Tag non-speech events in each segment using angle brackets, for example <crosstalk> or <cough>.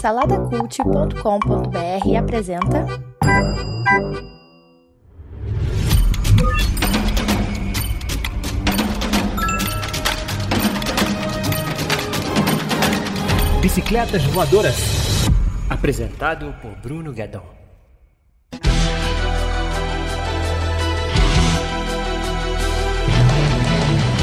Saladacult.com.br apresenta. Bicicletas Voadoras. Apresentado por Bruno Guedon.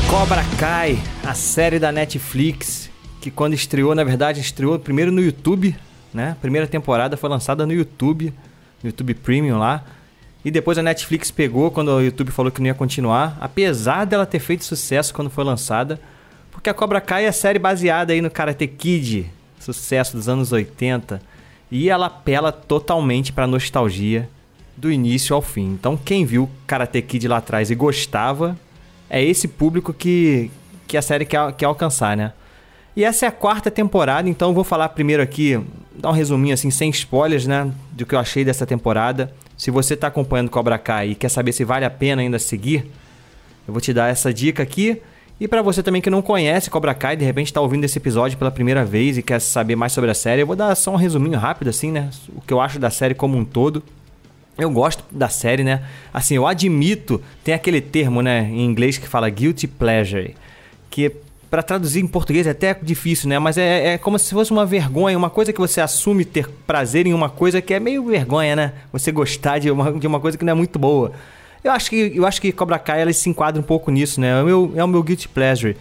Cobra Kai, a série da Netflix, que quando estreou, na verdade, estreou primeiro no YouTube, né? Primeira temporada foi lançada no YouTube, no YouTube Premium lá. E depois a Netflix pegou quando o YouTube falou que não ia continuar, apesar dela ter feito sucesso quando foi lançada, porque a Cobra Kai é a série baseada aí no Karate Kid, sucesso dos anos 80, e ela apela totalmente para nostalgia do início ao fim. Então quem viu Karate Kid lá atrás e gostava, é esse público que, que a série quer, quer alcançar, né? E essa é a quarta temporada, então eu vou falar primeiro aqui, dar um resuminho assim, sem spoilers, né? Do que eu achei dessa temporada. Se você está acompanhando Cobra Kai e quer saber se vale a pena ainda seguir, eu vou te dar essa dica aqui. E para você também que não conhece Cobra Kai, de repente está ouvindo esse episódio pela primeira vez e quer saber mais sobre a série, eu vou dar só um resuminho rápido assim, né? O que eu acho da série como um todo. Eu gosto da série, né? Assim, eu admito, tem aquele termo, né, em inglês que fala guilty pleasure, que para traduzir em português é até difícil, né? Mas é, é como se fosse uma vergonha, uma coisa que você assume ter prazer em uma coisa que é meio vergonha, né? Você gostar de uma, de uma coisa que não é muito boa. Eu acho que, eu acho que Cobra Kai ela se enquadra um pouco nisso, né? É o meu, é o meu guilty pleasure.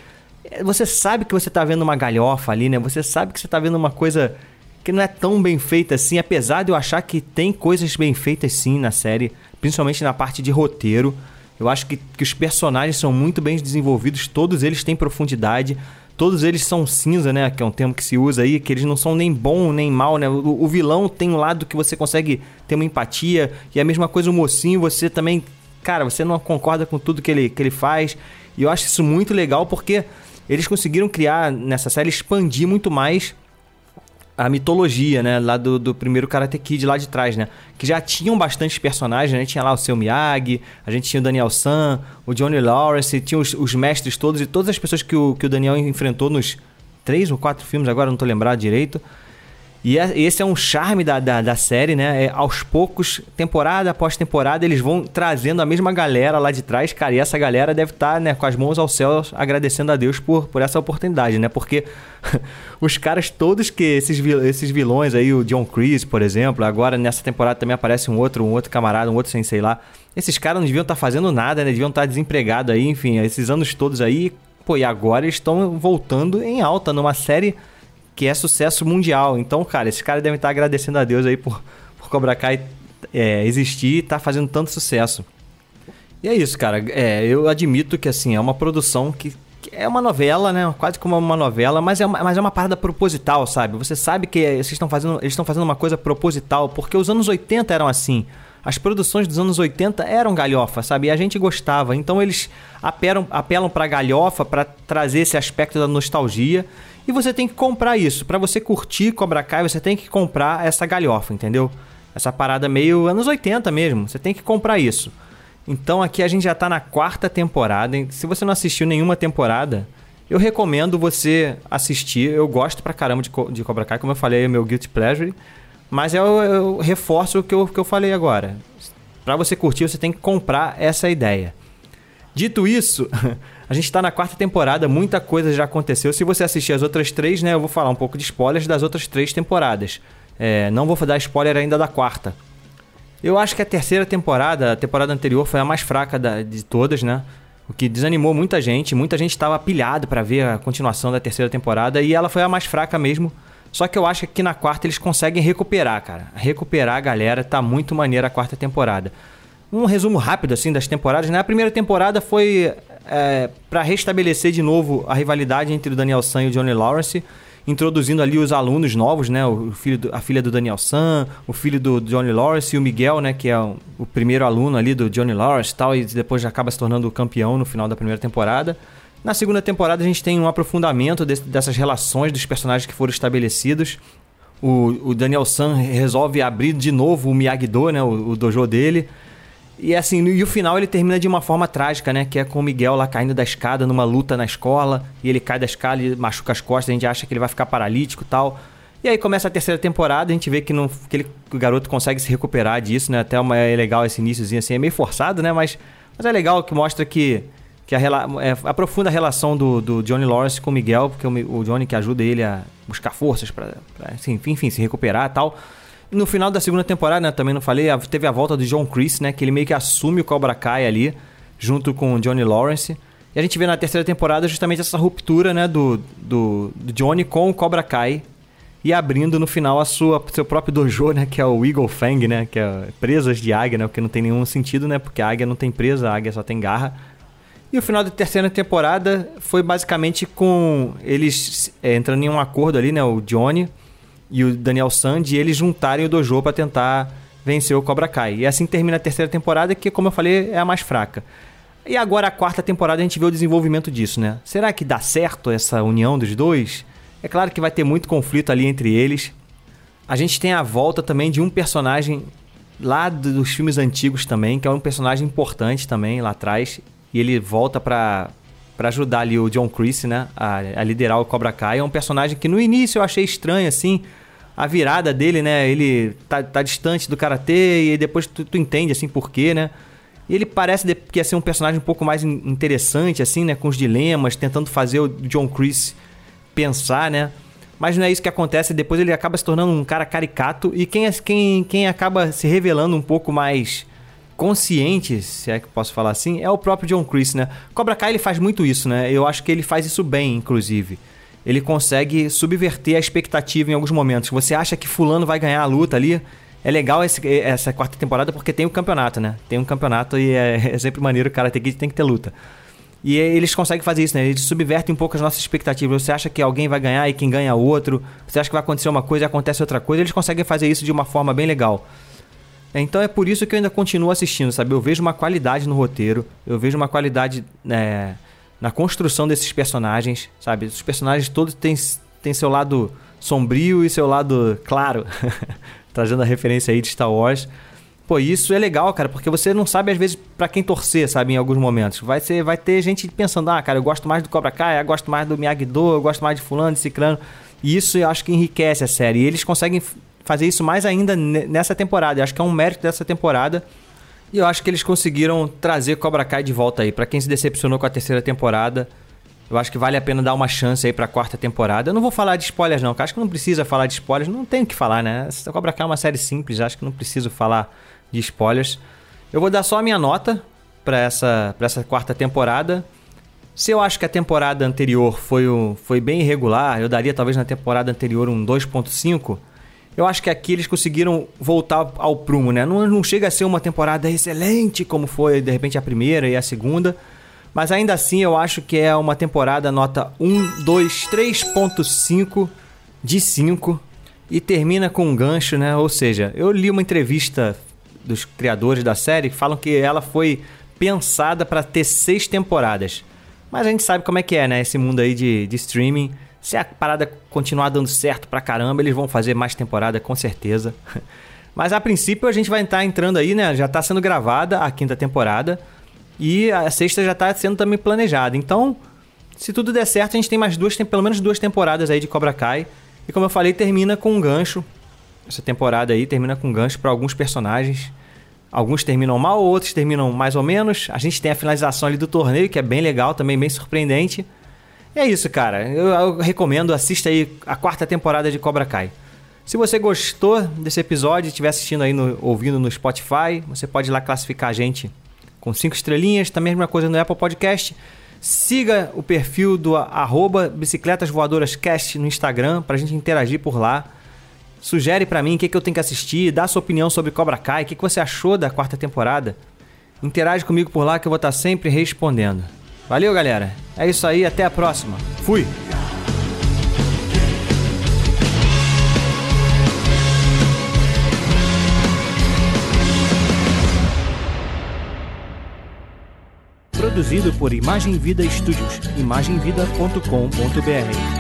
Você sabe que você tá vendo uma galhofa ali, né? Você sabe que você tá vendo uma coisa que não é tão bem feita assim, apesar de eu achar que tem coisas bem feitas sim na série, principalmente na parte de roteiro. Eu acho que, que os personagens são muito bem desenvolvidos, todos eles têm profundidade, todos eles são cinza, né? Que é um termo que se usa aí, que eles não são nem bom nem mal, né? O, o vilão tem um lado que você consegue ter uma empatia, e a mesma coisa o mocinho, você também, cara, você não concorda com tudo que ele, que ele faz. E eu acho isso muito legal porque eles conseguiram criar nessa série, expandir muito mais a mitologia, né? Lá do, do primeiro Karate Kid lá de trás, né? Que já tinham bastantes personagens, né? Tinha lá o seu Miyagi, a gente tinha o Daniel San, o Johnny Lawrence, tinha os, os, mestres todos e todas as pessoas que o, que o Daniel enfrentou nos três ou quatro filmes, agora não tô lembrado direito. E é, esse é um charme da, da, da série, né? É, aos poucos, temporada após temporada, eles vão trazendo a mesma galera lá de trás, cara. E essa galera deve estar tá, né, com as mãos ao céu agradecendo a Deus por, por essa oportunidade, né? Porque <laughs> os caras todos que esses, esses vilões aí, o John Kreese, por exemplo, agora nessa temporada também aparece um outro, um outro camarada, um outro sensei lá. Esses caras não deviam estar tá fazendo nada, né? Deviam estar tá desempregados aí, enfim, esses anos todos aí. Pô, e agora eles estão voltando em alta numa série que é sucesso mundial. Então, cara, esses caras devem estar agradecendo a Deus aí por, por Cobra Kai é, existir e estar tá fazendo tanto sucesso. E é isso, cara. É, eu admito que assim, é uma produção que, que, é uma novela, né? Quase como uma novela, mas é uma, mas é uma parada proposital, sabe? Você sabe que vocês estão fazendo, eles estão fazendo uma coisa proposital, porque os anos 80 eram assim. As produções dos anos 80 eram galhofa, sabe? E a gente gostava. Então eles apelam, apelam pra galhofa para trazer esse aspecto da nostalgia e você tem que comprar isso. Para você curtir Cobra Kai, você tem que comprar essa galhofa, entendeu? Essa parada meio anos 80 mesmo. Você tem que comprar isso. Então aqui a gente já tá na quarta temporada. Se você não assistiu nenhuma temporada, eu recomendo você assistir. Eu gosto pra caramba de, de Cobra Kai, como eu falei, é meu guilty pleasure. Mas eu, eu reforço o que eu, que eu falei agora. Para você curtir, você tem que comprar essa ideia. Dito isso, <laughs> a gente está na quarta temporada, muita coisa já aconteceu. Se você assistir as outras três, né, eu vou falar um pouco de spoilers das outras três temporadas. É, não vou dar spoiler ainda da quarta. Eu acho que a terceira temporada, a temporada anterior, foi a mais fraca da, de todas, né? O que desanimou muita gente. Muita gente estava pilhado para ver a continuação da terceira temporada e ela foi a mais fraca mesmo. Só que eu acho que na quarta eles conseguem recuperar, cara. Recuperar a galera, tá muito maneira a quarta temporada um resumo rápido assim das temporadas. Né? A primeira temporada foi é, para restabelecer de novo a rivalidade entre o Daniel San e o Johnny Lawrence, introduzindo ali os alunos novos, né? O filho do, a filha do Daniel San, o filho do Johnny Lawrence e o Miguel, né? Que é o, primeiro aluno ali do Johnny Lawrence tal, e depois já acaba se tornando campeão no final da primeira temporada. Na segunda temporada a gente tem um aprofundamento dessas relações dos personagens que foram estabelecidos. O, o Daniel San resolve abrir de novo o Miyagi-Do, né? O, o dojo dele e assim, e o final ele termina de uma forma trágica, né? Que é com o Miguel lá caindo da escada numa luta na escola. E ele cai da escada e machuca as costas. A gente acha que ele vai ficar paralítico e tal. E aí começa a terceira temporada, a gente vê que, não, que, ele, que o garoto consegue se recuperar disso, né? Até uma, é legal esse iníciozinho assim, é meio forçado, né? Mas, mas é legal que mostra que, que a, é, aprofunda a relação do, do Johnny Lawrence com o Miguel, porque o, o Johnny que ajuda ele a buscar forças para, assim, enfim, se recuperar e tal. No final da segunda temporada, né, também não falei, teve a volta do John Chris, né? Que ele meio que assume o Cobra Kai ali, junto com o Johnny Lawrence. E a gente vê na terceira temporada justamente essa ruptura, né, do, do, do Johnny com o Cobra Kai. E abrindo no final a sua seu próprio dojo, né, que é o Eagle Fang, né, que é presas de águia, né, porque não tem nenhum sentido, né, porque a águia não tem presa, a águia só tem garra. E o final da terceira temporada foi basicamente com eles é, entrando em um acordo ali, né, o Johnny e o Daniel Sand, e eles juntarem o dojo para tentar vencer o Cobra Kai. E assim termina a terceira temporada, que, como eu falei, é a mais fraca. E agora a quarta temporada a gente vê o desenvolvimento disso, né? Será que dá certo essa união dos dois? É claro que vai ter muito conflito ali entre eles. A gente tem a volta também de um personagem lá dos filmes antigos também, que é um personagem importante também lá atrás. E ele volta para para ajudar ali o John Chris, né, a, a, liderar o Cobra Kai. É um personagem que no início eu achei estranho, assim, a virada dele, né, ele tá, tá distante do Karatê e depois tu, tu entende, assim, por quê, né. E ele parece que ia ser um personagem um pouco mais interessante, assim, né? Com os dilemas, tentando fazer o John Chris pensar, né? Mas não é isso que acontece. Depois ele acaba se tornando um cara caricato. E quem, é, quem, quem acaba se revelando um pouco mais consciente, se é que posso falar assim, é o próprio John Chris, né? Cobra Kai ele faz muito isso, né? Eu acho que ele faz isso bem, inclusive. Ele consegue subverter a expectativa em alguns momentos. Você acha que fulano vai ganhar a luta ali, é legal esse, essa quarta temporada porque tem o um campeonato, né? Tem um campeonato e é, <laughs> é sempre maneiro, cara tem que, tem que ter luta. E eles conseguem fazer isso, né? Eles subvertem um pouco as nossas expectativas. Você acha que alguém vai ganhar e quem ganha outro. Você acha que vai acontecer uma coisa e acontece outra coisa. Eles conseguem fazer isso de uma forma bem legal. Então é por isso que eu ainda continuo assistindo, sabe? Eu vejo uma qualidade no roteiro, eu vejo uma qualidade é, na construção desses personagens, sabe? Os personagens todos têm, têm seu lado sombrio e seu lado claro. <laughs> trazendo a referência aí de Star Wars. Pô, isso é legal, cara, porque você não sabe às vezes para quem torcer, sabe, em alguns momentos. Vai ser, vai ter gente pensando: "Ah, cara, eu gosto mais do Cobra Kai, eu gosto mais do Miyagi-Do, eu gosto mais de fulano, de ciclano". E isso eu acho que enriquece a série. E eles conseguem fazer isso mais ainda nessa temporada. Eu acho que é um mérito dessa temporada. E eu acho que eles conseguiram trazer Cobra Kai de volta aí. Para quem se decepcionou com a terceira temporada, eu acho que vale a pena dar uma chance aí pra quarta temporada. Eu não vou falar de spoilers, não, acho que não precisa falar de spoilers. Não tem o que falar, né? Cobra Kai é uma série simples, acho que não preciso falar de spoilers. Eu vou dar só a minha nota para essa, pra essa quarta temporada. Se eu acho que a temporada anterior foi, um, foi bem irregular, eu daria talvez na temporada anterior um 2.5. Eu acho que aqui eles conseguiram voltar ao prumo, né? Não, não chega a ser uma temporada excelente como foi de repente a primeira e a segunda mas ainda assim eu acho que é uma temporada nota 1, 2, 3.5 de 5 e termina com um gancho, né? Ou seja, eu li uma entrevista dos criadores da série que falam que ela foi pensada para ter seis temporadas. Mas a gente sabe como é que é, né? Esse mundo aí de, de streaming. Se a parada continuar dando certo pra caramba, eles vão fazer mais temporada com certeza. <laughs> Mas a princípio a gente vai estar entrando aí, né? Já está sendo gravada a quinta temporada. E a sexta já está sendo também planejada. Então, se tudo der certo, a gente tem mais duas, tem pelo menos duas temporadas aí de Cobra Kai. E como eu falei, termina com um gancho. Essa temporada aí termina com um gancho para alguns personagens. Alguns terminam mal, outros terminam mais ou menos. A gente tem a finalização ali do torneio, que é bem legal, também bem surpreendente. É isso, cara. Eu, eu recomendo, assista aí a quarta temporada de Cobra Kai. Se você gostou desse episódio e estiver assistindo aí, no, ouvindo no Spotify, você pode ir lá classificar a gente com cinco estrelinhas, também a mesma coisa no Apple Podcast. Siga o perfil do arroba Bicicletas Voadoras Cast no Instagram para a gente interagir por lá. Sugere para mim o que, que eu tenho que assistir, dá sua opinião sobre Cobra Kai, o que, que você achou da quarta temporada. Interage comigo por lá que eu vou estar sempre respondendo. Valeu, galera. É isso aí, até a próxima. Fui! Produzido por Imagem Vida Studios, imagemvida.com.br.